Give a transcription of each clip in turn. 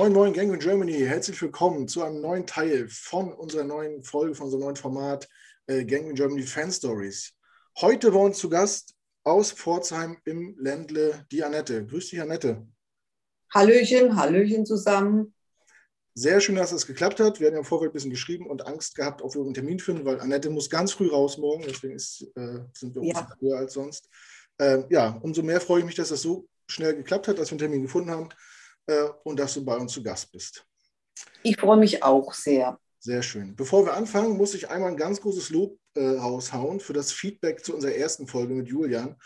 Moin moin Gang in Germany, herzlich willkommen zu einem neuen Teil von unserer neuen Folge, von unserem neuen Format äh, Gang in Germany Fan Stories. Heute bei uns zu Gast aus Pforzheim im Ländle die Annette. Grüß dich, Annette. Hallöchen, Hallöchen zusammen. Sehr schön, dass es geklappt hat. Wir hatten ja im Vorfeld ein bisschen geschrieben und Angst gehabt, ob wir einen Termin finden, weil Annette muss ganz früh raus morgen, deswegen ist, äh, sind wir ja. früher als sonst. Äh, ja, umso mehr freue ich mich, dass das so schnell geklappt hat, dass wir einen Termin gefunden haben und dass du bei uns zu Gast bist. Ich freue mich auch sehr. Sehr schön. Bevor wir anfangen, muss ich einmal ein ganz großes Lob äh, raushauen für das Feedback zu unserer ersten Folge mit Julian.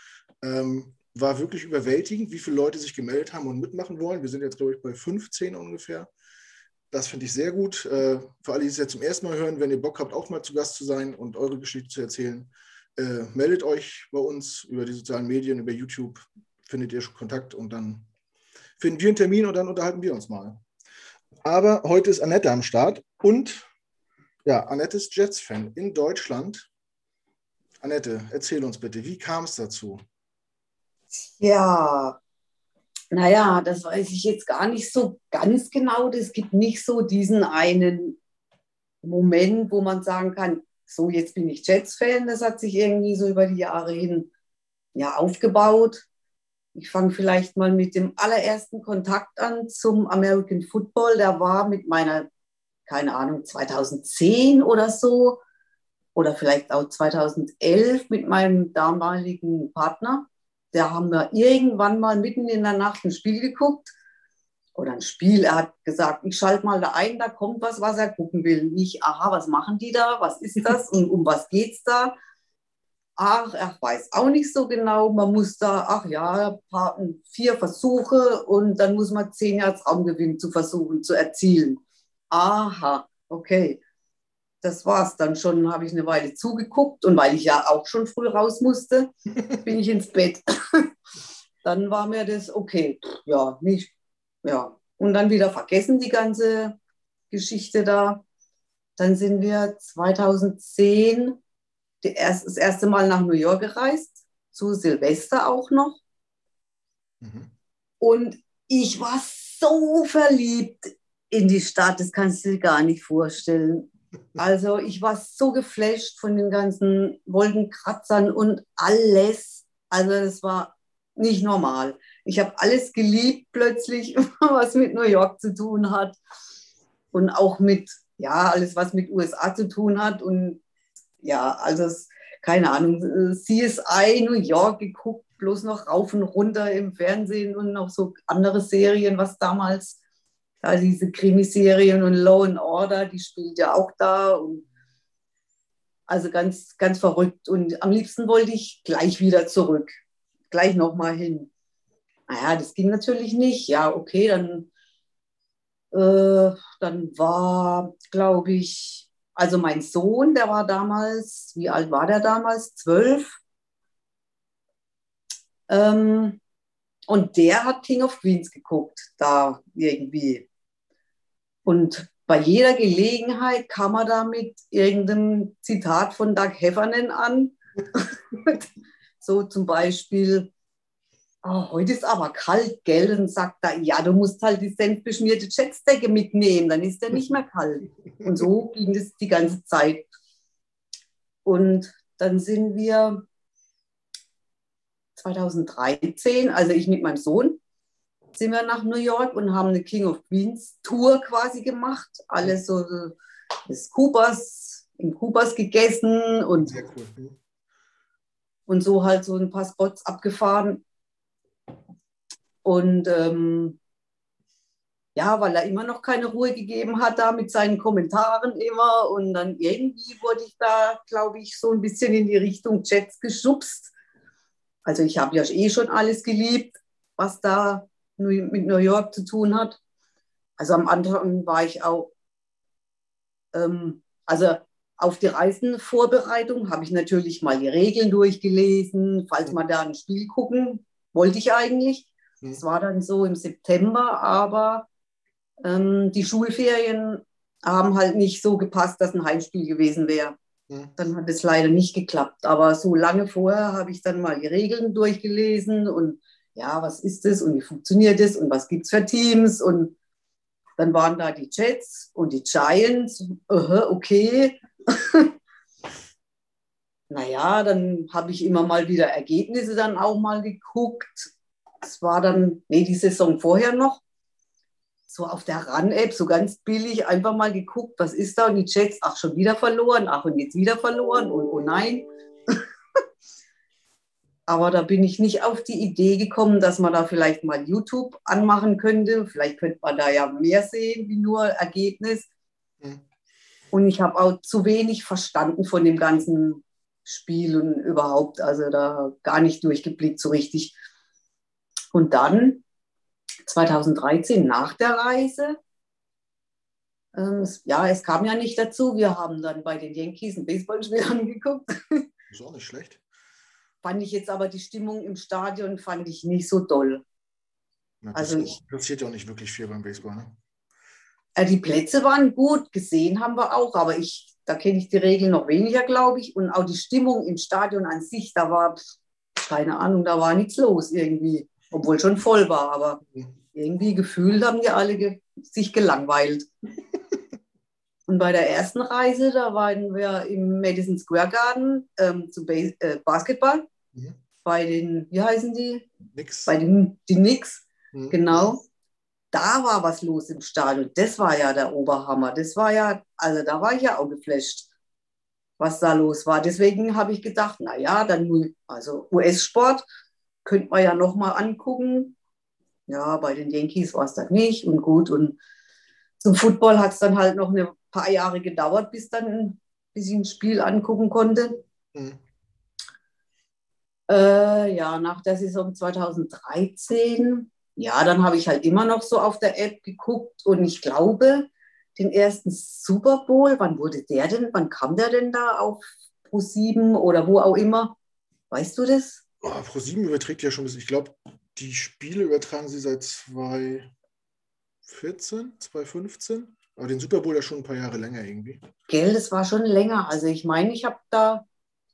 Ähm, war wirklich überwältigend, wie viele Leute sich gemeldet haben und mitmachen wollen. Wir sind jetzt, glaube ich, bei 15 ungefähr. Das finde ich sehr gut. Äh, für alle, die es jetzt zum ersten Mal hören, wenn ihr Bock habt, auch mal zu Gast zu sein und eure Geschichte zu erzählen, äh, meldet euch bei uns über die sozialen Medien, über YouTube, findet ihr schon Kontakt und dann finden wir einen Termin und dann unterhalten wir uns mal. Aber heute ist Annette am Start und ja, Annette ist Jets-Fan in Deutschland. Annette, erzähl uns bitte, wie kam es dazu? Ja, naja, das weiß ich jetzt gar nicht so ganz genau. Es gibt nicht so diesen einen Moment, wo man sagen kann, so jetzt bin ich Jets-Fan. Das hat sich irgendwie so über die Jahre hin ja, aufgebaut. Ich fange vielleicht mal mit dem allerersten Kontakt an zum American Football. Der war mit meiner, keine Ahnung, 2010 oder so oder vielleicht auch 2011 mit meinem damaligen Partner. Da haben wir irgendwann mal mitten in der Nacht ein Spiel geguckt oder ein Spiel. Er hat gesagt, ich schalte mal da ein, da kommt was, was er gucken will. Nicht, aha, was machen die da? Was ist das? Und um was geht es da? Ach, er weiß auch nicht so genau, man muss da, ach ja, paar, vier Versuche und dann muss man zehn Jahre Raumgewinn zu versuchen zu erzielen. Aha, okay. Das war's dann schon, habe ich eine Weile zugeguckt und weil ich ja auch schon früh raus musste, bin ich ins Bett. dann war mir das okay, ja, nicht, ja. Und dann wieder vergessen die ganze Geschichte da. Dann sind wir 2010 erst, das erste Mal nach New York gereist, zu Silvester auch noch. Mhm. Und ich war so verliebt in die Stadt, das kannst du dir gar nicht vorstellen. Also ich war so geflasht von den ganzen Wolkenkratzern und alles. Also das war nicht normal. Ich habe alles geliebt plötzlich, was mit New York zu tun hat und auch mit, ja, alles, was mit USA zu tun hat und ja, also keine Ahnung, CSI New York geguckt, bloß noch rauf und runter im Fernsehen und noch so andere Serien, was damals, da diese Krimiserien und Law and Order, die spielt ja auch da und also ganz, ganz verrückt. Und am liebsten wollte ich gleich wieder zurück, gleich nochmal hin. Naja, das ging natürlich nicht. Ja, okay, dann, äh, dann war, glaube ich, also mein Sohn, der war damals, wie alt war der damals? Zwölf. Ähm, und der hat King of Queens geguckt, da irgendwie. Und bei jeder Gelegenheit kam er da mit irgendeinem Zitat von Doug Heffernan an. so zum Beispiel, oh, heute ist aber kalt, gell? Und sagt er, ja, du musst halt die senfbeschmierte Jetstecke mitnehmen, dann ist der nicht mehr kalt. Und so ging das die ganze Zeit. Und dann sind wir 2013, also ich mit meinem Sohn, sind wir nach New York und haben eine King of Queens Tour quasi gemacht. Alles so des Coopers, in Coopers gegessen und, cool. und so halt so ein paar Spots abgefahren. Und ähm, ja, weil er immer noch keine Ruhe gegeben hat da mit seinen Kommentaren immer. Und dann irgendwie wurde ich da, glaube ich, so ein bisschen in die Richtung Jets geschubst. Also ich habe ja eh schon alles geliebt, was da mit New York zu tun hat. Also am Anfang war ich auch, ähm, also auf die Reisenvorbereitung habe ich natürlich mal die Regeln durchgelesen, falls man da ein Spiel gucken, wollte ich eigentlich. Das war dann so im September, aber ähm, die Schulferien haben halt nicht so gepasst, dass ein Heimspiel gewesen wäre. Dann hat es leider nicht geklappt. Aber so lange vorher habe ich dann mal die Regeln durchgelesen und ja, was ist das und wie funktioniert es und was gibt es für Teams und Dann waren da die Jets und die Giants. Uh, okay. naja, dann habe ich immer mal wieder Ergebnisse dann auch mal geguckt. Es war dann, nee, die Saison vorher noch, so auf der RAN-App, so ganz billig, einfach mal geguckt, was ist da und die Jets, ach, schon wieder verloren, ach, und jetzt wieder verloren und oh nein. Aber da bin ich nicht auf die Idee gekommen, dass man da vielleicht mal YouTube anmachen könnte. Vielleicht könnte man da ja mehr sehen wie nur Ergebnis. Mhm. Und ich habe auch zu wenig verstanden von dem ganzen Spiel und überhaupt, also da gar nicht durchgeblickt so richtig. Und dann 2013 nach der Reise, ähm, ja, es kam ja nicht dazu. Wir haben dann bei den Yankees ein Baseballspiel angeguckt. Ist auch nicht schlecht. Fand ich jetzt aber die Stimmung im Stadion fand ich nicht so doll. Na, also ich, passiert ja auch nicht wirklich viel beim Baseball, ne? Äh, die Plätze waren gut, gesehen haben wir auch, aber ich, da kenne ich die Regeln noch weniger, glaube ich. Und auch die Stimmung im Stadion an sich, da war, keine Ahnung, da war nichts los irgendwie, obwohl schon voll war, aber irgendwie gefühlt haben die alle ge sich gelangweilt. Und bei der ersten Reise, da waren wir im Madison Square Garden ähm, zu Bas äh, Basketball. Mhm. Bei den, wie heißen die? Nix. Bei den die Knicks, mhm. genau. Da war was los im Stadion. Das war ja der Oberhammer. Das war ja, also da war ich ja auch geflasht, was da los war. Deswegen habe ich gedacht, naja, dann, also US-Sport könnte man ja nochmal angucken. Ja, bei den Yankees war es dann nicht und gut. Und zum Football hat es dann halt noch ein paar Jahre gedauert, bis dann bis ich ein Spiel angucken konnte. Mhm. Äh, ja, nach der Saison 2013, ja, dann habe ich halt immer noch so auf der App geguckt und ich glaube, den ersten Super Bowl, wann wurde der denn, wann kam der denn da auf Pro7 oder wo auch immer? Weißt du das? Oh, Pro7 überträgt ja schon, ich glaube, die Spiele übertragen sie seit 2014, 2015. Aber den Super Bowl ja schon ein paar Jahre länger irgendwie. Gell, das war schon länger. Also ich meine, ich habe da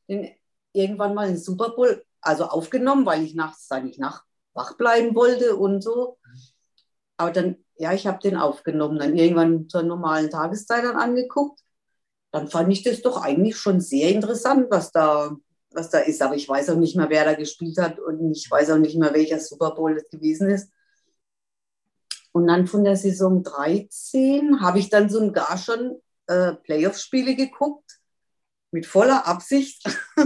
den irgendwann mal einen Super Bowl also aufgenommen, weil ich nachts da nicht nach wach bleiben wollte und so. Aber dann, ja, ich habe den aufgenommen, dann irgendwann zur normalen Tageszeit dann angeguckt. Dann fand ich das doch eigentlich schon sehr interessant, was da, was da ist. Aber ich weiß auch nicht mehr, wer da gespielt hat und ich weiß auch nicht mehr, welcher Super Bowl das gewesen ist. Und dann von der Saison 13 habe ich dann so ein gar schon äh, Playoff-Spiele geguckt, mit voller Absicht.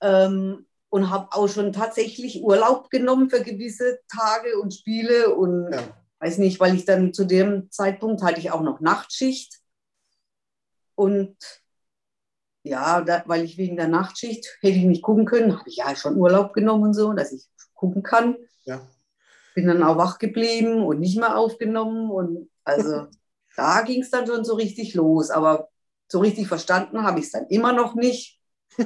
ähm, und habe auch schon tatsächlich Urlaub genommen für gewisse Tage und Spiele und ja. weiß nicht, weil ich dann zu dem Zeitpunkt hatte ich auch noch Nachtschicht und ja, da, weil ich wegen der Nachtschicht hätte ich nicht gucken können, habe ich ja schon Urlaub genommen und so, dass ich gucken kann. Ja. Bin dann auch wach geblieben und nicht mehr aufgenommen und also da ging es dann schon so richtig los, aber so richtig verstanden habe ich es dann immer noch nicht.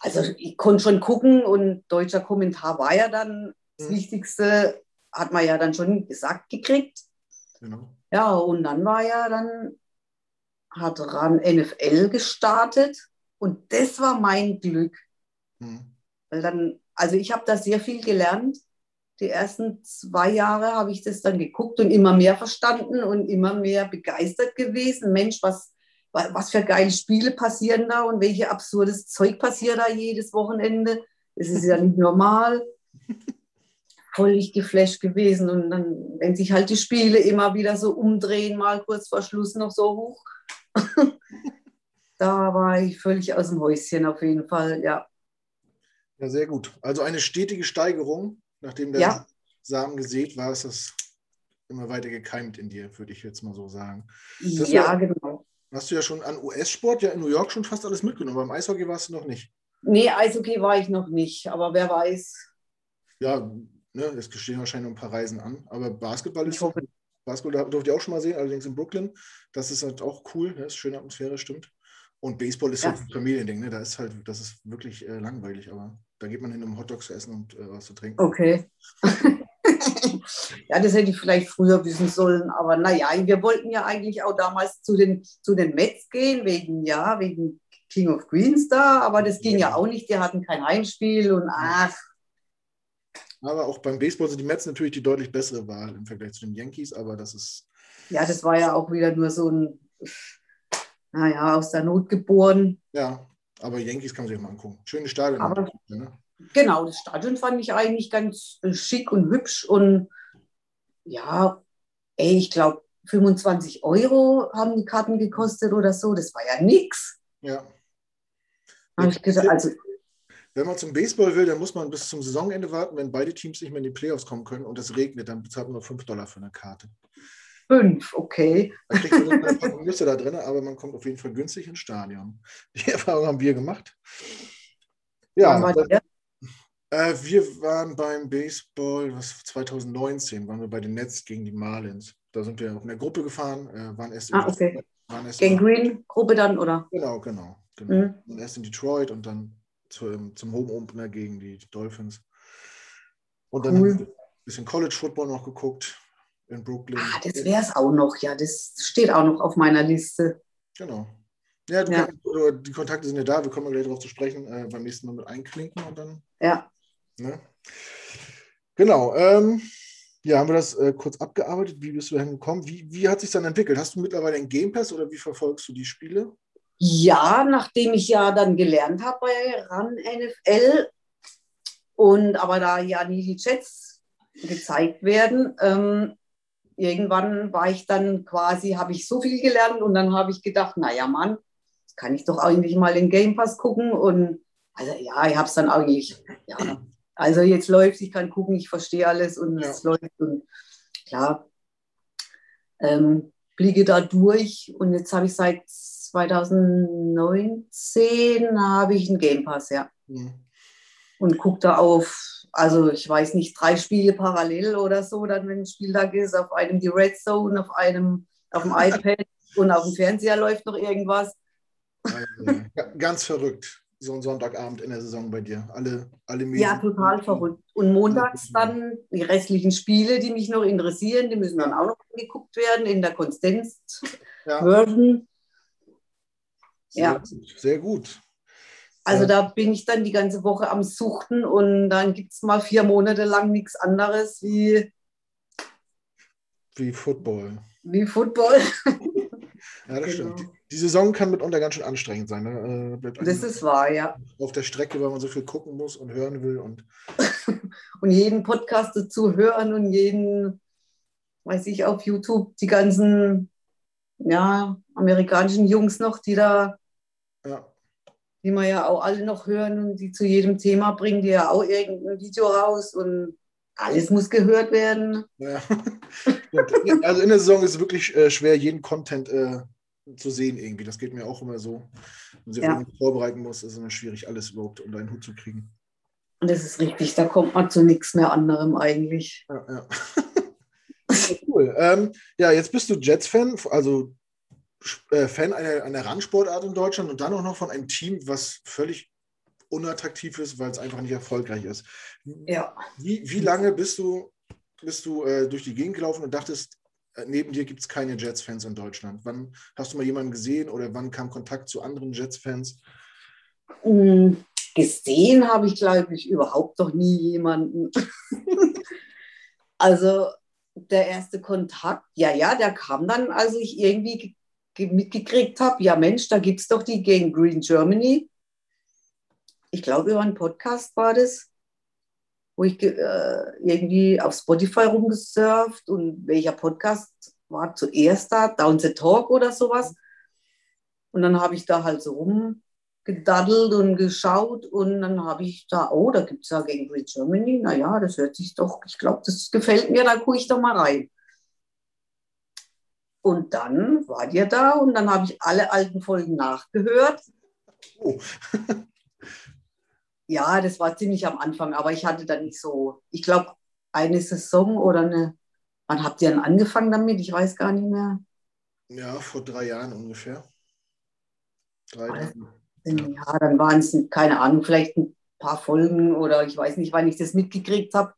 Also ich konnte schon gucken und deutscher Kommentar war ja dann das mhm. Wichtigste, hat man ja dann schon gesagt gekriegt. Genau. Ja, und dann war ja dann, hat RAN NFL gestartet und das war mein Glück. Mhm. Weil dann, also ich habe da sehr viel gelernt. Die ersten zwei Jahre habe ich das dann geguckt und immer mehr verstanden und immer mehr begeistert gewesen. Mensch, was, was für geile Spiele passieren da und welche absurdes Zeug passiert da jedes Wochenende. Das ist ja nicht normal. Völlig geflasht gewesen. Und dann, wenn sich halt die Spiele immer wieder so umdrehen, mal kurz vor Schluss noch so hoch. da war ich völlig aus dem Häuschen auf jeden Fall, ja. Ja, sehr gut. Also eine stetige Steigerung, nachdem der ja. Samen gesät war, ist das immer weiter gekeimt in dir, würde ich jetzt mal so sagen. Das ja, genau. Hast du ja schon an US-Sport ja in New York schon fast alles mitgenommen. Beim Eishockey warst du noch nicht. Nee, Eishockey war ich noch nicht, aber wer weiß. Ja, ne, es stehen wahrscheinlich noch ein paar Reisen an. Aber Basketball ist. Hoffe. Basketball durfte ich auch schon mal sehen, allerdings in Brooklyn. Das ist halt auch cool, ne? ist schöne Atmosphäre, stimmt. Und Baseball ist ja. halt ein Familiending, ne? Da ist halt, das ist wirklich äh, langweilig, aber da geht man hin, um Hotdogs zu essen und äh, was zu trinken. Okay. ja, das hätte ich vielleicht früher wissen sollen, aber naja, wir wollten ja eigentlich auch damals zu den, zu den Mets gehen, wegen, ja, wegen King of Queens da, aber das ging ja auch nicht, die hatten kein Heimspiel und ach, Aber auch beim Baseball sind die Mets natürlich die deutlich bessere Wahl im Vergleich zu den Yankees, aber das ist. Ja, das war ja auch wieder nur so ein, naja, aus der Not geboren. Ja, aber Yankees kann man sich mal angucken. Schönes Stadion. Aber, ne? Genau, das Stadion fand ich eigentlich ganz äh, schick und hübsch und ja, ey, ich glaube, 25 Euro haben die Karten gekostet oder so. Das war ja nichts. Ja. Habe ich gesagt, also wenn man zum Baseball will, dann muss man bis zum Saisonende warten. Wenn beide Teams nicht mehr in die Playoffs kommen können und es regnet, dann bezahlt man nur 5 Dollar für eine Karte. Fünf, okay. Da kriegt man eine Packung Nüsse da drin, aber man kommt auf jeden Fall günstig ins Stadion. Die Erfahrung haben wir gemacht. Ja, war dann, äh, wir waren beim Baseball, was 2019, waren wir bei den Nets gegen die Marlins. Da sind wir auch in der Gruppe gefahren, äh, waren erst ah, okay. Waren erst Gang Green Gruppe dann, oder? Genau, genau. genau. Mhm. Erst in Detroit und dann zum, zum Home-Opener gegen die Dolphins. Und dann cool. ein bisschen College-Football noch geguckt in Brooklyn. Ah, das wäre es auch noch, ja. Das steht auch noch auf meiner Liste. Genau. Ja, ja. Kannst, die Kontakte sind ja da, wir kommen gleich darauf zu sprechen, äh, beim nächsten Mal mit einklinken und dann. Ja. Ne? Genau. Ähm, ja, haben wir das äh, kurz abgearbeitet. Wie bist du dahin gekommen? Wie, wie hat sich dann entwickelt? Hast du mittlerweile einen Game Pass oder wie verfolgst du die Spiele? Ja, nachdem ich ja dann gelernt habe bei RAN NFL und aber da ja nie die Chats gezeigt werden, ähm, irgendwann war ich dann quasi, habe ich so viel gelernt und dann habe ich gedacht, naja Mann, kann ich doch eigentlich mal in Game Pass gucken und also ja, ich habe es dann eigentlich, ja, also jetzt läuft, ich kann gucken, ich verstehe alles und ja. es läuft und klar, ähm, blicke da durch und jetzt habe ich seit 2019 habe ich einen Game Pass, ja. Mhm. Und gucke da auf, also ich weiß nicht, drei Spiele parallel oder so, dann wenn ein Spieltag ist, auf einem die Red Zone, auf einem auf dem iPad und auf dem Fernseher läuft noch irgendwas. Ganz verrückt, so ein Sonntagabend in der Saison bei dir. Alle, alle Medien. Ja, total verrückt. Und montags dann die restlichen Spiele, die mich noch interessieren, die müssen dann auch noch angeguckt werden in der Condensed-Version. Ja. Sehr ja. Gut, sehr gut. Also da bin ich dann die ganze Woche am Suchten und dann gibt es mal vier Monate lang nichts anderes wie. Wie Football. Wie Football. ja, das genau. stimmt. Die Saison kann mitunter ganz schön anstrengend sein. Ne? Äh, das ist wahr, ja. Auf der Strecke, weil man so viel gucken muss und hören will. Und, und jeden Podcast dazu hören und jeden, weiß ich, auf YouTube die ganzen ja, amerikanischen Jungs noch, die da, ja. die wir ja auch alle noch hören und die zu jedem Thema bringen, die ja auch irgendein Video raus und alles muss gehört werden. Ja. also in der Saison ist es wirklich äh, schwer, jeden Content äh, zu sehen irgendwie. Das geht mir auch immer so. Wenn man sich ja. vorbereiten muss, ist es immer schwierig, alles überhaupt unter einen Hut zu kriegen. Und das ist richtig, da kommt man zu nichts mehr anderem eigentlich. Ja, ja. cool. Ähm, ja, jetzt bist du Jets-Fan, also Fan einer, einer Randsportart in Deutschland und dann auch noch von einem Team, was völlig unattraktiv ist, weil es einfach nicht erfolgreich ist. Ja. Wie, wie lange bist du, bist du äh, durch die Gegend gelaufen und dachtest, äh, neben dir gibt es keine Jets-Fans in Deutschland? Wann hast du mal jemanden gesehen oder wann kam Kontakt zu anderen Jets-Fans? Mm, gesehen habe ich, glaube ich, überhaupt noch nie jemanden. also der erste Kontakt, ja, ja, der kam dann, als ich irgendwie mitgekriegt habe, ja Mensch, da gibt es doch die Gang Green Germany. Ich glaube, über einen Podcast war das, wo ich äh, irgendwie auf Spotify rumgesurft und welcher Podcast war zuerst da, Down the Talk oder sowas. Und dann habe ich da halt so rumgedaddelt und geschaut und dann habe ich da, oh, da gibt es ja Gang Green Germany. Naja, das hört sich doch, ich glaube, das gefällt mir, da gucke ich doch mal rein. Und dann war ihr da und dann habe ich alle alten Folgen nachgehört. Oh. ja, das war ziemlich am Anfang, aber ich hatte da nicht so, ich glaube, eine Saison oder eine, wann habt ihr dann angefangen damit? Ich weiß gar nicht mehr. Ja, vor drei Jahren ungefähr. Drei Jahre. Ja, dann waren es, keine Ahnung, vielleicht ein paar Folgen oder ich weiß nicht, wann ich das mitgekriegt habe.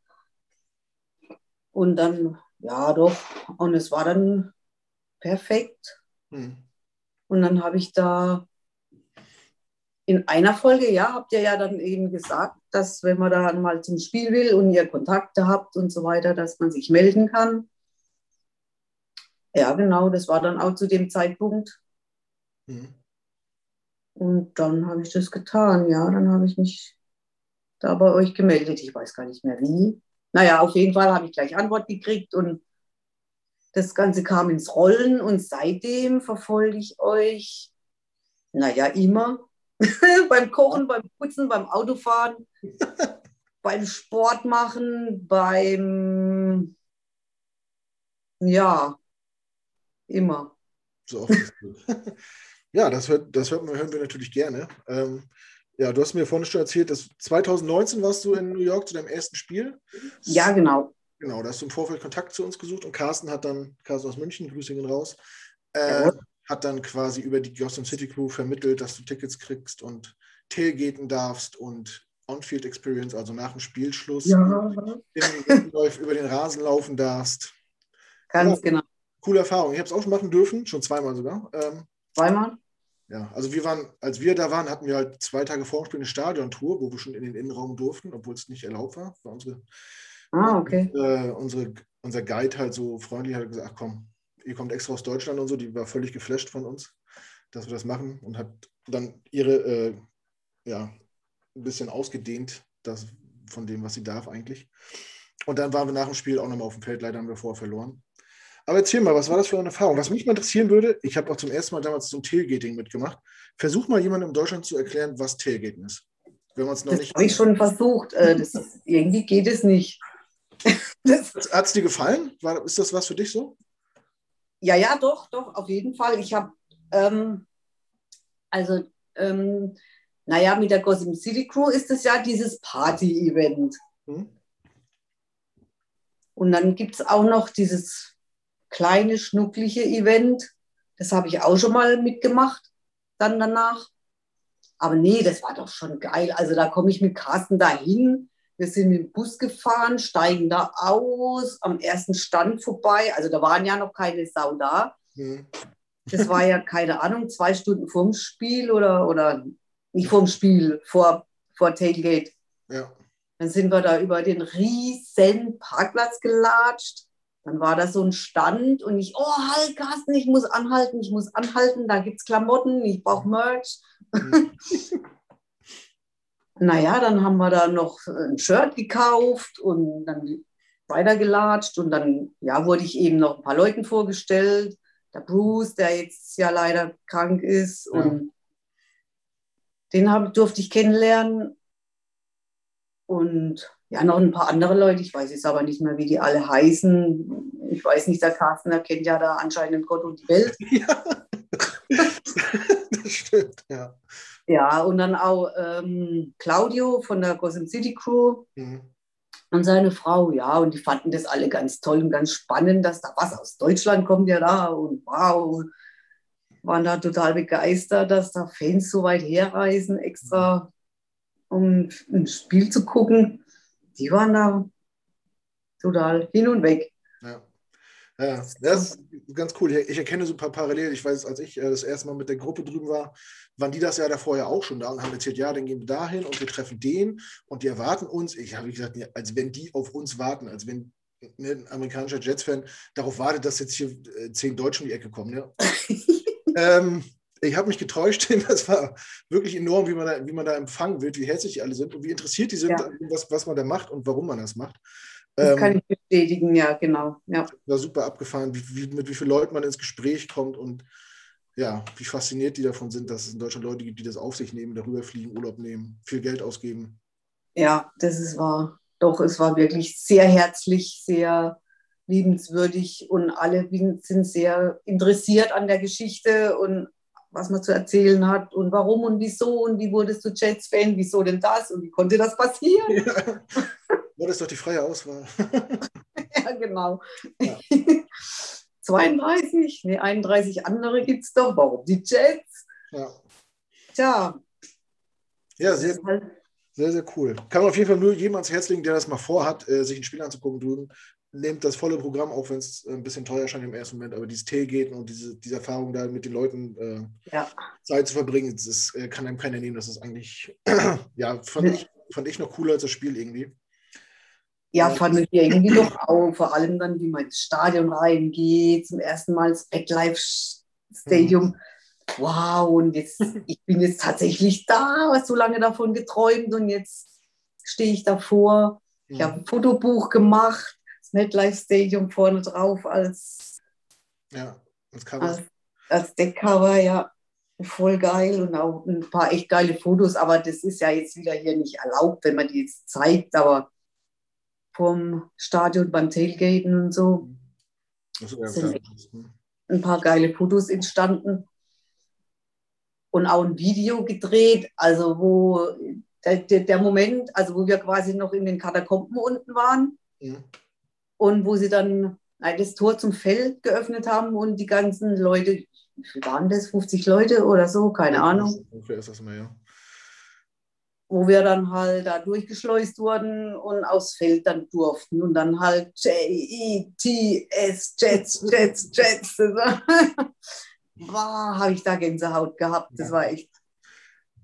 Und dann, ja, doch. Und es war dann perfekt. Hm. Und dann habe ich da in einer Folge, ja, habt ihr ja dann eben gesagt, dass wenn man da mal zum Spiel will und ihr Kontakte habt und so weiter, dass man sich melden kann. Ja, genau, das war dann auch zu dem Zeitpunkt. Mhm. Und dann habe ich das getan, ja, dann habe ich mich da bei euch gemeldet. Ich weiß gar nicht mehr wie. Naja, auf jeden Fall habe ich gleich Antwort gekriegt und das Ganze kam ins Rollen und seitdem verfolge ich euch, naja, immer. beim Kochen, beim Putzen, beim Autofahren, beim Sport machen, beim, ja, immer. So ja, das, hört, das hört, hören wir natürlich gerne. Ähm, ja, du hast mir vorhin schon erzählt, dass 2019 warst du in New York zu deinem ersten Spiel. Ja, genau. Genau, da hast du im Vorfeld Kontakt zu uns gesucht und Carsten hat dann, Carsten aus München, Grüße gehen raus, äh, ja. hat dann quasi über die Gotham City Crew vermittelt, dass du Tickets kriegst und tailgaten darfst und On-Field Experience, also nach dem Spielschluss, ja. über den Rasen laufen darfst. Ganz genau. Coole Erfahrung. Ich habe es auch schon machen dürfen, schon zweimal sogar. Ähm, zweimal? Ja, also wir waren, als wir da waren, hatten wir halt zwei Tage vor eine Stadiontour, wo wir schon in den Innenraum durften, obwohl es nicht erlaubt war. war unsere, ah, okay. Äh, unsere, unser Guide halt so freundlich hat gesagt, ach komm, ihr kommt extra aus Deutschland und so, die war völlig geflasht von uns, dass wir das machen und hat dann ihre, äh, ja, ein bisschen ausgedehnt, das von dem, was sie darf eigentlich. Und dann waren wir nach dem Spiel auch nochmal auf dem Feld, leider haben wir vorher verloren. Aber erzähl mal, was war das für eine Erfahrung? Was mich mal interessieren würde, ich habe auch zum ersten Mal damals zum Tailgating mitgemacht. Versuch mal jemandem in Deutschland zu erklären, was Tailgating ist. Wenn man es noch das nicht. Habe ich schon versucht. Äh, das irgendwie geht es nicht. Hat es dir gefallen? War, ist das was für dich so? Ja, ja, doch, doch, auf jeden Fall. Ich habe, ähm, also, ähm, naja, mit der Gotham City Crew ist es ja dieses Party-Event. Hm. Und dann gibt es auch noch dieses kleine, schnuckliche Event. Das habe ich auch schon mal mitgemacht, dann danach. Aber nee, das war doch schon geil. Also da komme ich mit Carsten dahin. Wir sind mit dem Bus gefahren, steigen da aus, am ersten Stand vorbei. Also da waren ja noch keine Sau da. Mhm. Das war ja, keine Ahnung, zwei Stunden vorm Spiel oder, oder nicht vorm Spiel, vor, vor Tailgate. Ja. Dann sind wir da über den riesen Parkplatz gelatscht dann war da so ein Stand und ich, oh, halt, Carsten, ich muss anhalten, ich muss anhalten, da gibt es Klamotten, ich brauche Merch. Mhm. naja, dann haben wir da noch ein Shirt gekauft und dann weitergelatscht und dann ja, wurde ich eben noch ein paar Leuten vorgestellt. Der Bruce, der jetzt ja leider krank ist ja. und den hab, durfte ich kennenlernen. Und ja, noch ein paar andere Leute, ich weiß jetzt aber nicht mehr, wie die alle heißen. Ich weiß nicht, der Carsten, der kennt ja da anscheinend Gott und die Welt. Ja, das stimmt, ja. Ja, und dann auch ähm, Claudio von der Gotham City Crew mhm. und seine Frau, ja, und die fanden das alle ganz toll und ganz spannend, dass da was aus Deutschland kommt ja da und wow, waren da total begeistert, dass da Fans so weit herreisen, extra um ein Spiel zu gucken die waren da total hin und weg. Ja. Das ist ganz cool. Ich erkenne so ein paar Parallelen. Ich weiß, als ich äh, das erste Mal mit der Gruppe drüben war, waren die das ja davor ja auch schon da und haben erzählt, ja, dann gehen wir dahin und wir treffen den und die erwarten uns. Ich habe gesagt, als wenn die auf uns warten, als wenn ne, ein amerikanischer Jets-Fan darauf wartet, dass jetzt hier äh, zehn Deutsche um die Ecke kommen. Ja? ähm, ich habe mich getäuscht, das war wirklich enorm, wie man, da, wie man da empfangen wird, wie herzlich die alle sind und wie interessiert die sind, ja. was, was man da macht und warum man das macht. Das ähm, kann ich bestätigen, ja, genau. Ja. War super abgefahren, wie, wie, mit wie vielen Leuten man ins Gespräch kommt und ja, wie fasziniert die davon sind, dass es in Deutschland Leute gibt, die das auf sich nehmen, darüber fliegen, Urlaub nehmen, viel Geld ausgeben. Ja, das ist wahr. Doch, es war wirklich sehr herzlich, sehr liebenswürdig und alle sind sehr interessiert an der Geschichte und was man zu erzählen hat und warum und wieso und wie wurdest du Jets-Fan, wieso denn das und wie konnte das passieren? Ja. War das doch die freie Auswahl. ja, genau. Ja. 32, nee, 31 andere gibt es doch. Warum die Jets? Ja. Tja. Ja, sehr, halt, Sehr, sehr cool. Kann man auf jeden Fall nur jedem ans Herz legen, der das mal vorhat, äh, sich ein Spiel anzugucken drüben. Nehmt das volle Programm, auch wenn es ein bisschen teuer scheint im ersten Moment, aber dieses Tailgaten und diese, diese Erfahrung da mit den Leuten äh, ja. Zeit zu verbringen, das äh, kann einem keiner nehmen. Das ist eigentlich, ja, fand. Ich, fand ich noch cooler als das Spiel irgendwie. Ja, fand ich irgendwie doch auch. Vor allem dann, wie man ins Stadion reingeht, zum ersten Mal ins Backlife Stadium. Mhm. Wow, und jetzt, ich bin jetzt tatsächlich da, hast so lange davon geträumt und jetzt stehe ich davor. Mhm. Ich habe ein Fotobuch gemacht, das MetLife Stadium vorne drauf als, ja, als, Cover. als, als Deckcover, ja. Voll geil und auch ein paar echt geile Fotos, aber das ist ja jetzt wieder hier nicht erlaubt, wenn man die jetzt zeigt, aber vom Stadion beim Tailgaten und so. Das sind ein paar geile Fotos entstanden und auch ein Video gedreht, also wo der, der, Moment, also wo wir quasi noch in den Katakomben unten waren ja. und wo sie dann das Tor zum Feld geöffnet haben und die ganzen Leute, wie waren das, 50 Leute oder so, keine Ahnung. Ungefähr ist das immer, ja wo wir dann halt da durchgeschleust wurden und aufs Feld dann durften und dann halt J-E-T-S, Jets, Jets, Jets. Boah, habe ich da Gänsehaut gehabt. Das ja. war echt.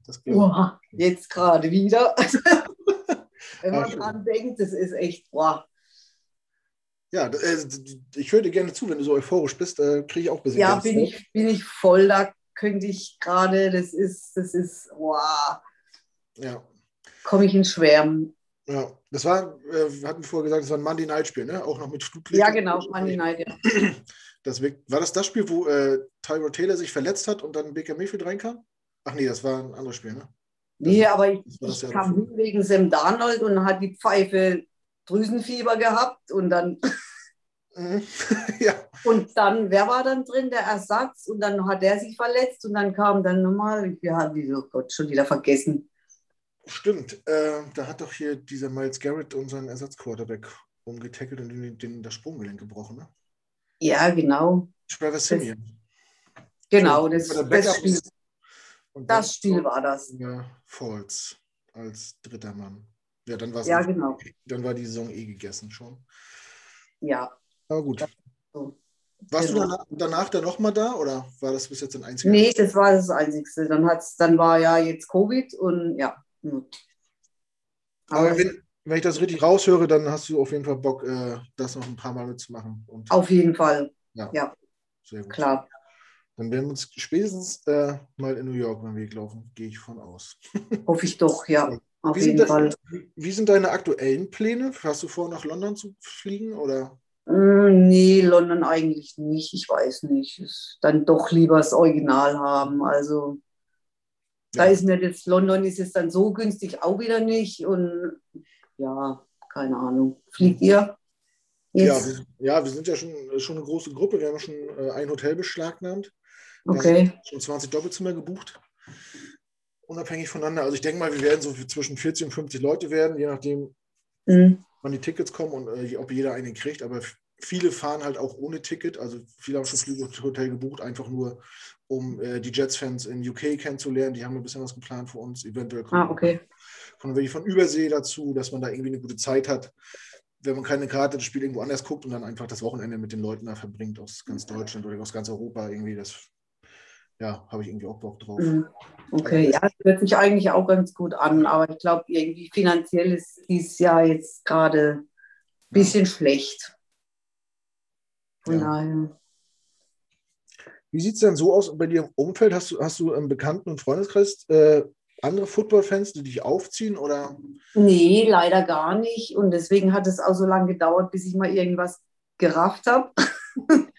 Das boah, jetzt gerade wieder. Wenn man dran denkt, das ist echt, boah. Ja, äh, ich höre dir gerne zu, wenn du so euphorisch bist, äh, kriege ich auch ein bisschen. Ja, bin ich, bin ich voll, da könnte ich gerade, das ist, das ist, boah ja. Komme ich in Schwärmen. Ja, das war, äh, hatten wir vorher gesagt, das war ein Monday Night Spiel, ne? Auch noch mit Fluglicht. Ja, genau, Monday Night, ja. Das, war das das Spiel, wo äh, Tyro Taylor sich verletzt hat und dann Baker Mayfield reinkam? Ach nee, das war ein anderes Spiel, ne? Nee, das, aber ich, ich ja kam hin wegen Sam Darnold und hat die Pfeife Drüsenfieber gehabt und dann. Mhm. ja. Und dann, wer war dann drin? Der Ersatz und dann hat der sich verletzt und dann kam dann nochmal, ja, wie, oh Gott, schon wieder vergessen. Stimmt, äh, da hat doch hier dieser Miles Garrett unseren Ersatzquarterback umgetackelt und den, den das Sprunggelenk gebrochen, ne? Ja, genau. Trevor Simeon. Genau, das, das, Spiel, das Spiel war das. Ja, Falls als dritter Mann. Ja, dann, ja, genau. dann war die Saison eh gegessen schon. Ja. Aber gut. So. Warst genau. du danach, danach dann nochmal da oder war das bis jetzt ein einziger? Nee, das war das Einzige. Dann, hat's, dann war ja jetzt Covid und ja. Aber wenn, wenn ich das richtig raushöre, dann hast du auf jeden Fall Bock, äh, das noch ein paar Mal mitzumachen. Und, auf jeden Fall. Ja. ja. Sehr gut. Klar. Dann werden wir uns spätestens äh, mal in New York mal Weg laufen, gehe ich von aus. Hoffe ich doch, ja. Auf wie jeden das, Fall. Wie sind deine aktuellen Pläne? Hast du vor, nach London zu fliegen? Oder? Mm, nee, London eigentlich nicht. Ich weiß nicht. Dann doch lieber das Original haben. Also da ist mir jetzt, London ist es dann so günstig auch wieder nicht. Und ja, keine Ahnung. Fliegt ihr? Ja wir, ja, wir sind ja schon, schon eine große Gruppe. Wir haben schon äh, ein Hotel beschlagnahmt. Okay. Schon 20 Doppelzimmer gebucht. Unabhängig voneinander. Also ich denke mal, wir werden so zwischen 40 und 50 Leute werden, je nachdem, mhm. wann die Tickets kommen und äh, ob jeder einen kriegt. Aber viele fahren halt auch ohne Ticket. Also viele haben schon Flüge Hotel gebucht, einfach nur, um äh, die Jets-Fans in UK kennenzulernen. Die haben ein bisschen was geplant für uns. Eventuell kommen ah, okay. von, von Übersee dazu, dass man da irgendwie eine gute Zeit hat. Wenn man keine Karte das Spiel irgendwo anders guckt und dann einfach das Wochenende mit den Leuten da verbringt aus ganz Deutschland oder aus ganz Europa irgendwie, das ja, habe ich irgendwie auch Bock drauf. Mhm. Okay, also, ja, das hört sich eigentlich auch ganz gut an, aber ich glaube, irgendwie finanziell ist dieses Jahr jetzt gerade ein bisschen ja. schlecht. Von ja. daher. Wie sieht es denn so aus bei dir im Umfeld? Hast du, hast du im Bekannten- und Freundeskreis äh, andere Football-Fans, die dich aufziehen? Oder? Nee, leider gar nicht. Und deswegen hat es auch so lange gedauert, bis ich mal irgendwas gerafft habe.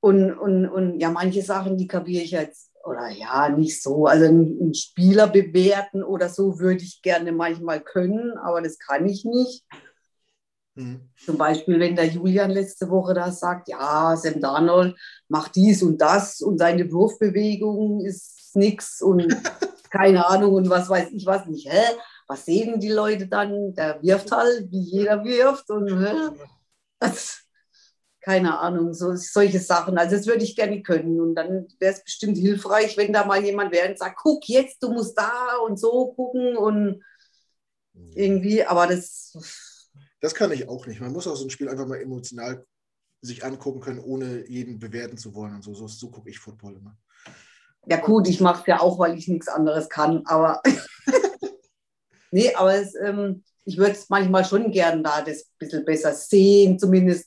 und, und, und ja, manche Sachen, die kapiere ich jetzt, oder ja, nicht so. Also einen Spieler bewerten oder so würde ich gerne manchmal können, aber das kann ich nicht. Mhm. Zum Beispiel, wenn der Julian letzte Woche da sagt, ja, Sam Darnold macht dies und das und seine Wurfbewegung ist nichts und keine Ahnung und was weiß ich was nicht. Hä? Was sehen die Leute dann? Der wirft halt, wie jeder wirft und hä? keine Ahnung, so, solche Sachen. Also das würde ich gerne können. Und dann wäre es bestimmt hilfreich, wenn da mal jemand wäre und sagt, guck jetzt, du musst da und so gucken und irgendwie, aber das. Das kann ich auch nicht. Man muss auch so ein Spiel einfach mal emotional sich angucken können, ohne jeden bewerten zu wollen und so. So, so gucke ich Football immer. Ja gut, ich mache es ja auch, weil ich nichts anderes kann, aber nee, aber es, ähm, ich würde es manchmal schon gern da das ein bisschen besser sehen, zumindest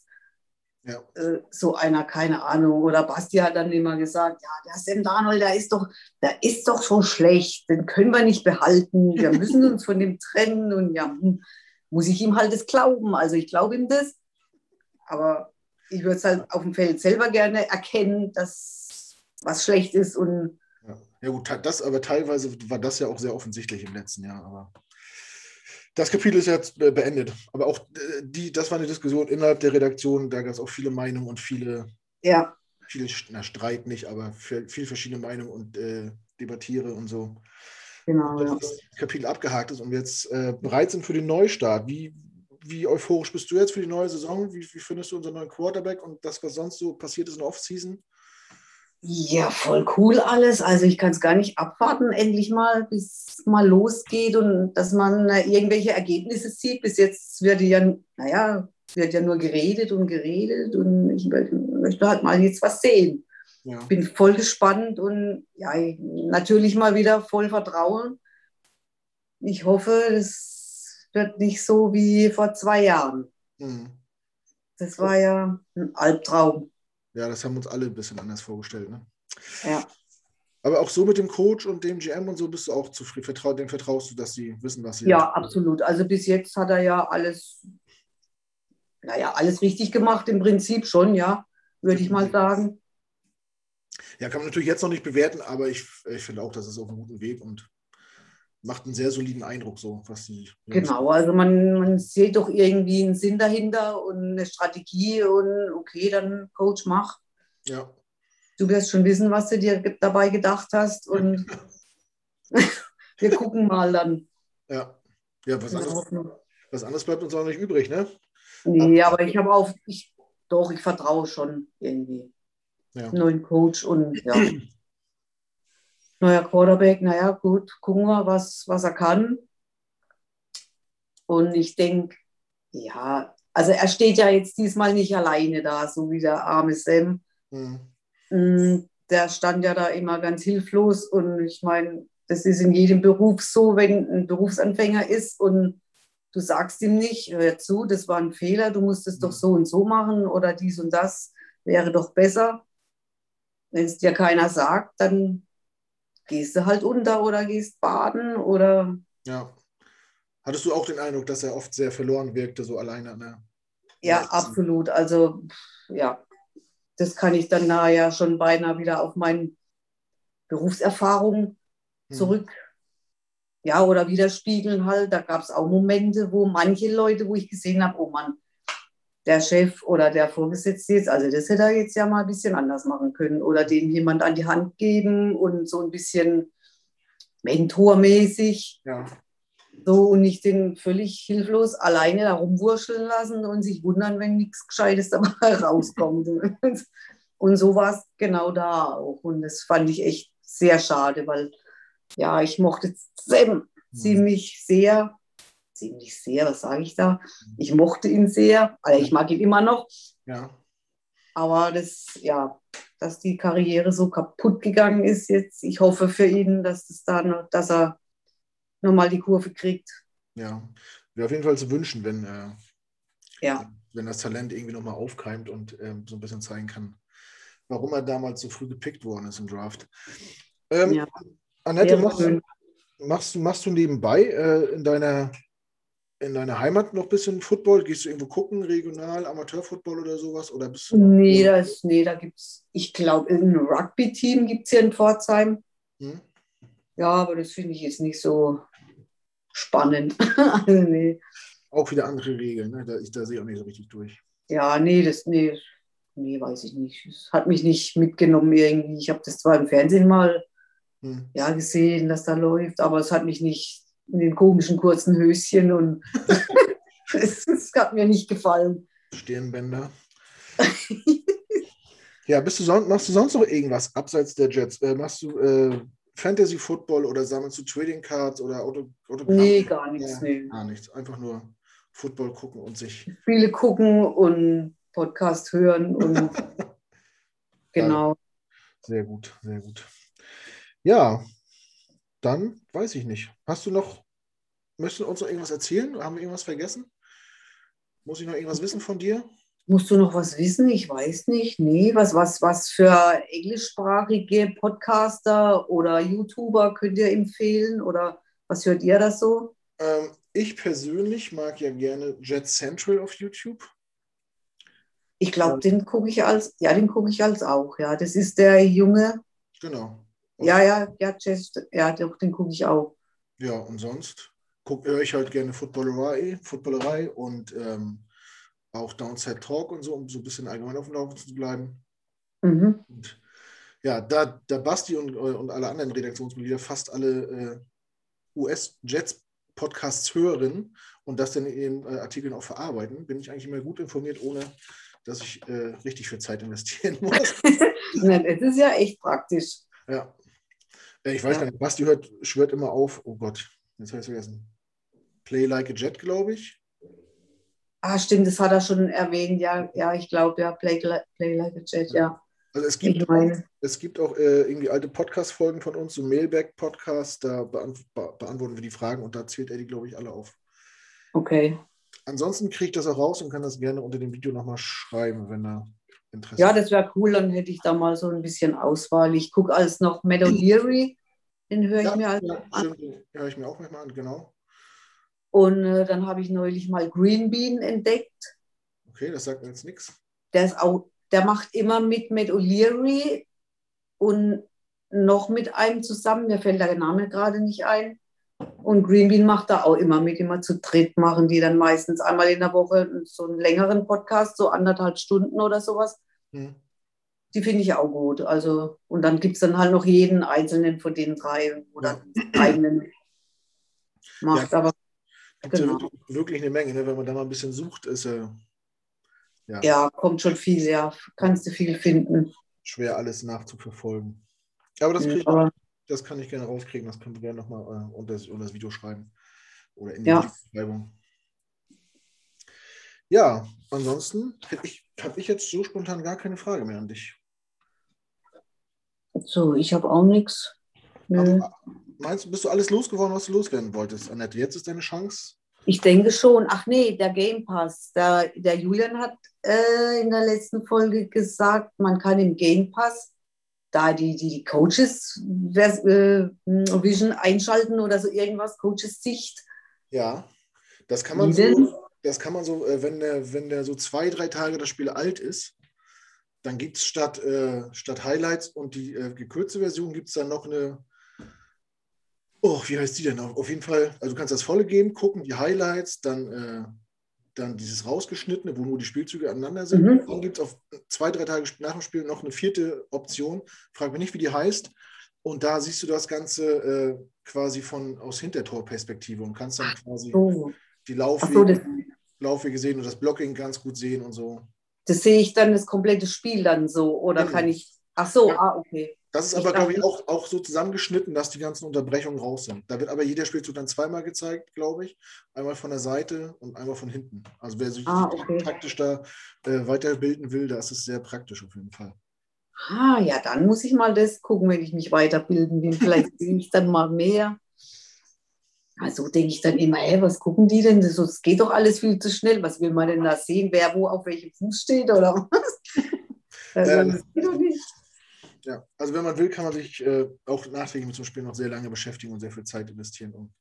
ja. äh, so einer, keine Ahnung. Oder Basti hat dann immer gesagt, ja, der Sam Darnold, der ist doch, der ist doch so schlecht, den können wir nicht behalten, wir müssen uns von dem trennen und ja, hm, muss ich ihm halt das glauben. Also ich glaube ihm das, aber ich würde es halt auf dem Feld selber gerne erkennen, dass was schlecht ist und ja. ja gut, das aber teilweise war das ja auch sehr offensichtlich im letzten Jahr, aber das Kapitel ist jetzt beendet. Aber auch äh, die, das war eine Diskussion innerhalb der Redaktion. Da gab es auch viele Meinungen und viele, ja. viele na, Streit nicht, aber viel, viel verschiedene Meinungen und äh, Debattiere und so. Genau. Und das Kapitel abgehakt ist und wir jetzt äh, bereit sind für den Neustart. Wie, wie euphorisch bist du jetzt für die neue Saison? Wie, wie findest du unseren neuen Quarterback und das, was sonst so passiert ist in der Offseason? Ja, voll cool alles. Also ich kann es gar nicht abwarten, endlich mal, bis mal losgeht und dass man äh, irgendwelche Ergebnisse sieht. Bis jetzt wird ja, naja, wird ja nur geredet und geredet und ich möchte halt mal jetzt was sehen. Ja. Bin voll gespannt und ja, natürlich mal wieder voll Vertrauen. Ich hoffe, es wird nicht so wie vor zwei Jahren. Mhm. Das war ja ein Albtraum. Ja, das haben uns alle ein bisschen anders vorgestellt. Ne? Ja. Aber auch so mit dem Coach und dem GM und so bist du auch zufrieden. Vertrau, dem vertraust du, dass sie wissen, was sie. Ja, absolut. Also bis jetzt hat er ja alles, naja, alles richtig gemacht, im Prinzip schon, ja, würde ich mal sagen. Ja, kann man natürlich jetzt noch nicht bewerten, aber ich, ich finde auch, das ist auf einem guten Weg und macht einen sehr soliden Eindruck, so was die. Genau, also man, man sieht doch irgendwie einen Sinn dahinter und eine Strategie und okay, dann Coach, mach. Ja. Du wirst schon wissen, was du dir dabei gedacht hast und wir gucken mal dann. Ja, ja was, anderes, was anderes bleibt uns auch nicht übrig, ne? Nee, aber ich habe auch, ich, doch, ich vertraue schon irgendwie. Ja. Neuen Coach und ja. neuer Quarterback, naja, gut, gucken wir, was, was er kann. Und ich denke, ja, also er steht ja jetzt diesmal nicht alleine da, so wie der arme Sam. Mhm. Der stand ja da immer ganz hilflos und ich meine, das ist in jedem Beruf so, wenn ein Berufsanfänger ist und du sagst ihm nicht, hör zu, das war ein Fehler, du musst es doch mhm. so und so machen oder dies und das wäre doch besser. Wenn es dir keiner sagt, dann gehst du halt unter oder gehst baden oder. Ja. Hattest du auch den Eindruck, dass er oft sehr verloren wirkte, so alleine an der. Ja, absolut. Also, ja, das kann ich dann nachher schon beinahe wieder auf meine Berufserfahrung hm. zurück. Hm. Ja, oder widerspiegeln halt. Da gab es auch Momente, wo manche Leute, wo ich gesehen habe, oh Mann, der Chef oder der Vorgesetzte jetzt, also das hätte er jetzt ja mal ein bisschen anders machen können oder dem jemand an die Hand geben und so ein bisschen mentormäßig. Ja. So und nicht den völlig hilflos alleine da rumwurscheln lassen und sich wundern, wenn nichts Gescheites dabei rauskommt. und so war es genau da auch. Und das fand ich echt sehr schade, weil ja, ich mochte Sam mhm. ziemlich sehr ziemlich sehr, was sage ich da? Ich mochte ihn sehr, also ich mag ihn immer noch. Ja. Aber das, ja, dass die Karriere so kaputt gegangen ist jetzt, ich hoffe für ihn, dass, das da dass er nochmal die Kurve kriegt. Ja, wäre auf jeden Fall zu wünschen, wenn, äh, ja. wenn das Talent irgendwie nochmal aufkeimt und äh, so ein bisschen zeigen kann, warum er damals so früh gepickt worden ist im Draft. Ähm, ja. Annette, machst, machst, machst, du nebenbei äh, in deiner in deiner Heimat noch ein bisschen Football? Gehst du irgendwo gucken, regional, Amateurfootball oder sowas? Oder bist du nee, das, nee, da gibt es, ich glaube, ein Rugby-Team gibt es hier in Pforzheim. Hm? Ja, aber das finde ich jetzt nicht so spannend. also, nee. Auch wieder andere Regeln, ne? da, ich, da sehe ich auch nicht so richtig durch. Ja, nee, das, nee, nee, weiß ich nicht. Das hat mich nicht mitgenommen irgendwie. Ich habe das zwar im Fernsehen mal hm. ja, gesehen, dass da läuft, aber es hat mich nicht in den komischen kurzen Höschen und es, hat mir nicht gefallen. Stirnbänder. Ja, bist du son machst du sonst noch irgendwas abseits der Jets? Äh, machst du äh, Fantasy Football oder sammelst du Trading Cards oder Auto Autogramme? Nee, gar nichts. Ja, Nee. Gar nichts. Einfach nur Football gucken und sich. Spiele gucken und Podcast hören und genau. Sehr gut, sehr gut. Ja, dann weiß ich nicht. Hast du noch, möchtest du uns noch irgendwas erzählen? Haben wir irgendwas vergessen? Muss ich noch irgendwas wissen von dir? Musst du noch was wissen? Ich weiß nicht. Nee, was, was, was für englischsprachige Podcaster oder YouTuber könnt ihr empfehlen? Oder was hört ihr das so? Ähm, ich persönlich mag ja gerne Jet Central auf YouTube. Ich glaube, den gucke ich als, ja, den gucke ich als auch, ja. Das ist der junge, Genau. Ja, ja, ja, Jess, ja, den gucke ich auch. Ja, und sonst guck- höre ich halt gerne Footballerei, Footballerei und ähm, auch Downside Talk und so, um so ein bisschen allgemein auf dem Laufenden zu bleiben. Mhm. Und ja, da, da Basti und, und alle anderen Redaktionsmitglieder fast alle äh, US-Jets-Podcasts hören und das dann in ihren äh, Artikeln auch verarbeiten, bin ich eigentlich immer gut informiert, ohne dass ich äh, richtig viel Zeit investieren muss. Nein, Das ist ja echt praktisch. ja. Ich weiß Ja. gar nicht, Basti hört, schwört immer auf, oh Gott, jetzt habe ich vergessen. Play Like a Jet, glaube ich. Ah, stimmt, das hat er schon erwähnt. Ja, ja, ich glaube, ja, Play, Play Like a Jet, ja. Also es gibt, meine, es gibt auch äh, irgendwie alte Podcast-Folgen von uns, so Mailback-Podcast, da beant be beantworten wir die Fragen und da zählt er die, glaube ich, alle auf. okay. Ansonsten kriege ich das auch raus und kann das gerne unter dem Video nochmal schreiben, wenn er Interesse Ja, das wäre cool, dann hätte ich da mal so ein bisschen Auswahl. Ich gucke als noch Meadow Leary, den höre ich Ja, mir als ja, an. höre ich mir auch manchmal an, genau. Und äh, dann habe ich neulich mal Green Bean entdeckt. Okay, das sagt mir jetzt nichts. Der ist auch, der macht immer mit mit O'Leary und noch mit einem zusammen. Mir fällt der Name gerade nicht ein. Und Green Bean macht da auch immer mit, immer zu dritt machen die dann meistens einmal in der Woche so einen längeren Podcast, so anderthalb Stunden oder sowas. Hm. Die finde ich auch gut. Also, und dann gibt es dann halt noch jeden einzelnen von den drei oder einen eigenen macht. Ja. Aber Gibt ja Genau. wirklich, eine Menge, ne? wenn man da mal ein bisschen sucht, ist äh, ja, ja, kommt schon viel, ja. Kannst du viel finden. schwer alles nachzuverfolgen. Aber das, krieg ich, Aber das kann ich gerne rauskriegen, das können wir gerne nochmal äh, unter, das- unter das Video schreiben oder in die Ja. Beschreibung. Ja, ansonsten ich, habe ich jetzt so spontan gar keine Frage mehr an dich. so, ich habe auch nichts. Aber meinst du, bist du alles losgeworden, was du loswerden wolltest, Annette? Jetzt ist deine Chance. Ich denke schon. Ach nee, der Game Pass. Der, der Julian hat äh, in der letzten Folge gesagt, man kann im Game Pass da die, die, die Coaches äh, Vision einschalten oder so irgendwas, Coaches Sicht. Ja, das kann man so, das kann man so, äh, wenn der, wenn der so zwei, drei Tage das Spiel alt ist, dann gibt es statt, äh, statt Highlights und die äh, gekürzte Version gibt es dann noch eine, oh, wie heißt die denn? Auf jeden Fall, also du kannst das volle geben, gucken, die Highlights, dann, dann dieses rausgeschnittene, wo nur die Spielzüge aneinander sind. Mhm. Dann gibt es auf zwei, drei Tage nach dem Spiel noch eine vierte Option, frag mich nicht, wie die heißt. Und da siehst du das Ganze äh, quasi von aus Hintertorperspektive und kannst dann quasi So. die Ach so, Laufwege, das, Laufwege sehen und das Blocking ganz gut sehen und so. das sehe ich dann das komplette Spiel dann so. Oder Genau. kann ich. Ach so, Ja. ah, okay. Das ist Ich aber, glaube ich, auch, auch so zusammengeschnitten, dass die ganzen Unterbrechungen raus sind. Da wird aber jeder Spielzug dann zweimal gezeigt, glaube ich. Einmal von der Seite und einmal von hinten. Also wer sich Ah, okay. taktisch da äh, weiterbilden will, da ist es sehr praktisch auf jeden Fall. Ah, ja, dann muss ich mal das gucken, wenn ich mich weiterbilden will. Vielleicht sehe ich dann mal mehr. Also denke ich dann immer, hä, was gucken die denn? Das, das geht doch alles viel zu schnell. Was will man denn da sehen? Wer wo auf welchem Fuß steht oder was? Also, Ja, das geht doch nicht. Ja, also wenn man will, kann man sich äh, auch nachträglich mit so einem Spiel noch sehr lange beschäftigen und sehr viel Zeit investieren, um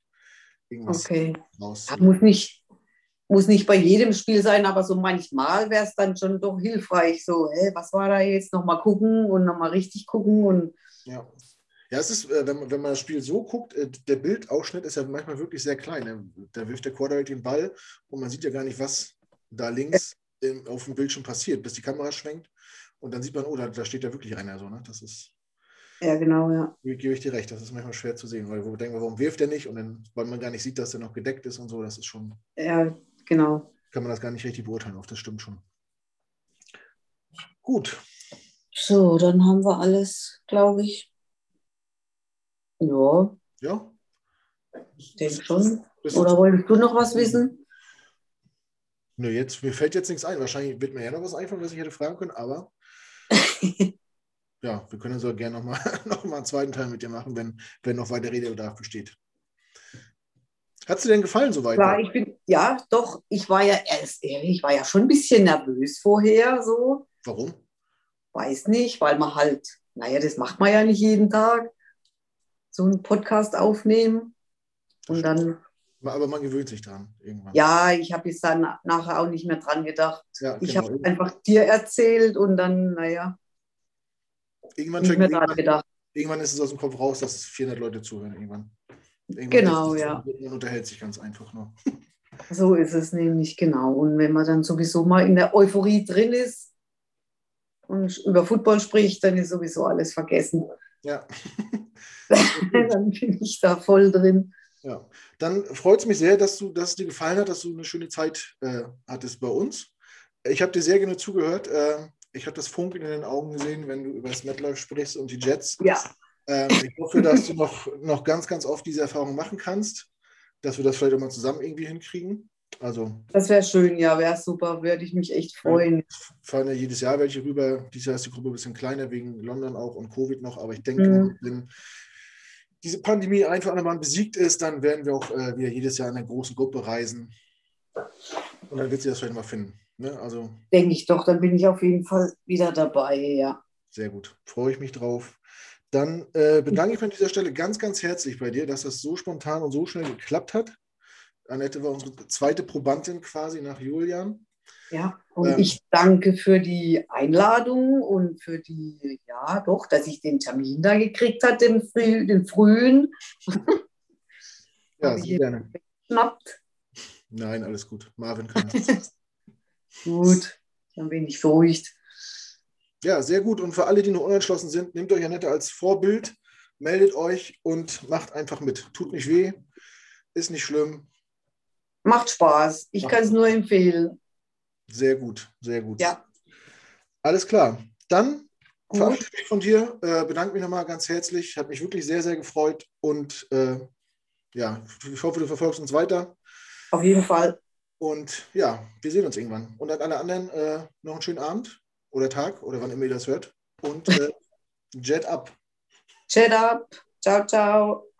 irgendwas Okay. Muss, nicht, muss nicht bei jedem Spiel sein, aber so manchmal wäre es dann schon doch hilfreich. So, hä, was war da jetzt? Nochmal gucken und nochmal richtig gucken. Und Ja. Ja, es ist, äh, wenn, man- wenn man das Spiel so guckt, äh, der Bildausschnitt ist ja manchmal wirklich sehr klein. ne? Da wirft der Quarterback den Ball und man sieht ja gar nicht, was da links auf dem Bildschirm passiert, bis die Kamera schwenkt. Und dann sieht man, oh, da, da steht ja wirklich einer so. Ne? Das ist, ja, genau, ja. gebe ich dir recht, das ist manchmal schwer zu sehen, weil wir denken, warum wirft der nicht? Und dann, weil man gar nicht sieht, dass der noch gedeckt ist und so, das ist schon, Ja, genau. kann man das gar nicht richtig beurteilen, auf das stimmt schon. Gut. So, dann haben wir alles, glaube ich. Ja, Ja. ich denke schon. Oder wolltest du noch was wissen? Nö, jetzt, mir fällt jetzt nichts ein. Wahrscheinlich wird mir ja noch was einfallen, was ich hätte fragen können, aber ja, wir können so gerne nochmal noch mal einen zweiten Teil mit dir machen, wenn, wenn noch weiter Redebedarf besteht. Hat es dir denn gefallen soweit? Klar, ich bin, ja, doch, ich war ja erst ehrlich, ich war ja schon ein bisschen nervös vorher, so. Warum? Weiß nicht, weil man halt, naja, das macht man ja nicht jeden Tag, so einen Podcast aufnehmen. Und dann, Aber man gewöhnt sich dran irgendwann. ja, ich habe jetzt dann nachher auch nicht mehr dran gedacht. Ja, Ich genau. habe einfach dir erzählt und dann, naja, irgendwann, dran irgendwann, irgendwann ist es aus dem Kopf raus, dass 400 Leute zuhören. Irgendwann. irgendwann Genau, ja. Man unterhält sich ganz einfach nur. So ist es nämlich genau. Und wenn man dann sowieso mal in der Euphorie drin ist und über Football spricht, dann ist sowieso alles vergessen. Ja. dann bin ich da voll drin. Ja, dann freut es mich sehr, dass, du, dass es dir gefallen hat, dass du eine schöne Zeit äh, hattest bei uns. Ich habe dir sehr gerne zugehört. Äh, ich habe das Funkeln in den Augen gesehen, wenn du über das MetLife sprichst und die Jets. Ja, Ähm, ich hoffe, dass du noch, noch ganz, ganz oft diese Erfahrung machen kannst, dass wir das vielleicht auch mal zusammen irgendwie hinkriegen. Also das wäre schön, ja, wäre super, würde ich mich echt freuen. fahren ja jedes Jahr welche rüber. Dieses Jahr ist die Gruppe ein bisschen kleiner wegen London auch und Covid noch, aber ich denke, Mhm. wenn diese Pandemie einfach einmal besiegt ist, dann werden wir auch äh, wieder jedes Jahr in einer großen Gruppe reisen. Und dann wird sie das vielleicht mal finden. Ne? Also Denke ich doch, dann bin ich auf jeden Fall wieder dabei, ja. sehr gut. Freue ich mich drauf. Dann äh, bedanke ich mich an dieser Stelle ganz, ganz herzlich bei dir, dass das so spontan und so schnell geklappt hat. Annette war unsere zweite Probandin quasi nach Julian. Ja, und Ähm. ich danke für die Einladung und für die, ja, doch, dass ich den Termin da gekriegt habe, den, früh, den frühen. Ja, sehr gerne. Schnappt. Nein, alles gut. Marvin kann das. Gut, dann bin ich beruhigt. Ja, sehr gut. Und für alle, die noch unentschlossen sind, nehmt euch Annette als Vorbild, meldet euch und macht einfach mit. Tut nicht weh, ist nicht schlimm. Macht Spaß. Ich kann es nur empfehlen. Sehr gut, sehr gut. Ja, Alles klar. Dann Gut. verabschiede ich mich von dir, äh, bedanke mich nochmal ganz herzlich. Hat mich wirklich sehr, sehr gefreut. Und äh, ja, ich hoffe, du verfolgst uns weiter. auf jeden Fall. Und ja, wir sehen uns irgendwann. Und an alle anderen äh, noch einen schönen Abend oder Tag oder wann immer ihr das hört. Und äh, Jet up. Chat up. Ciao, ciao.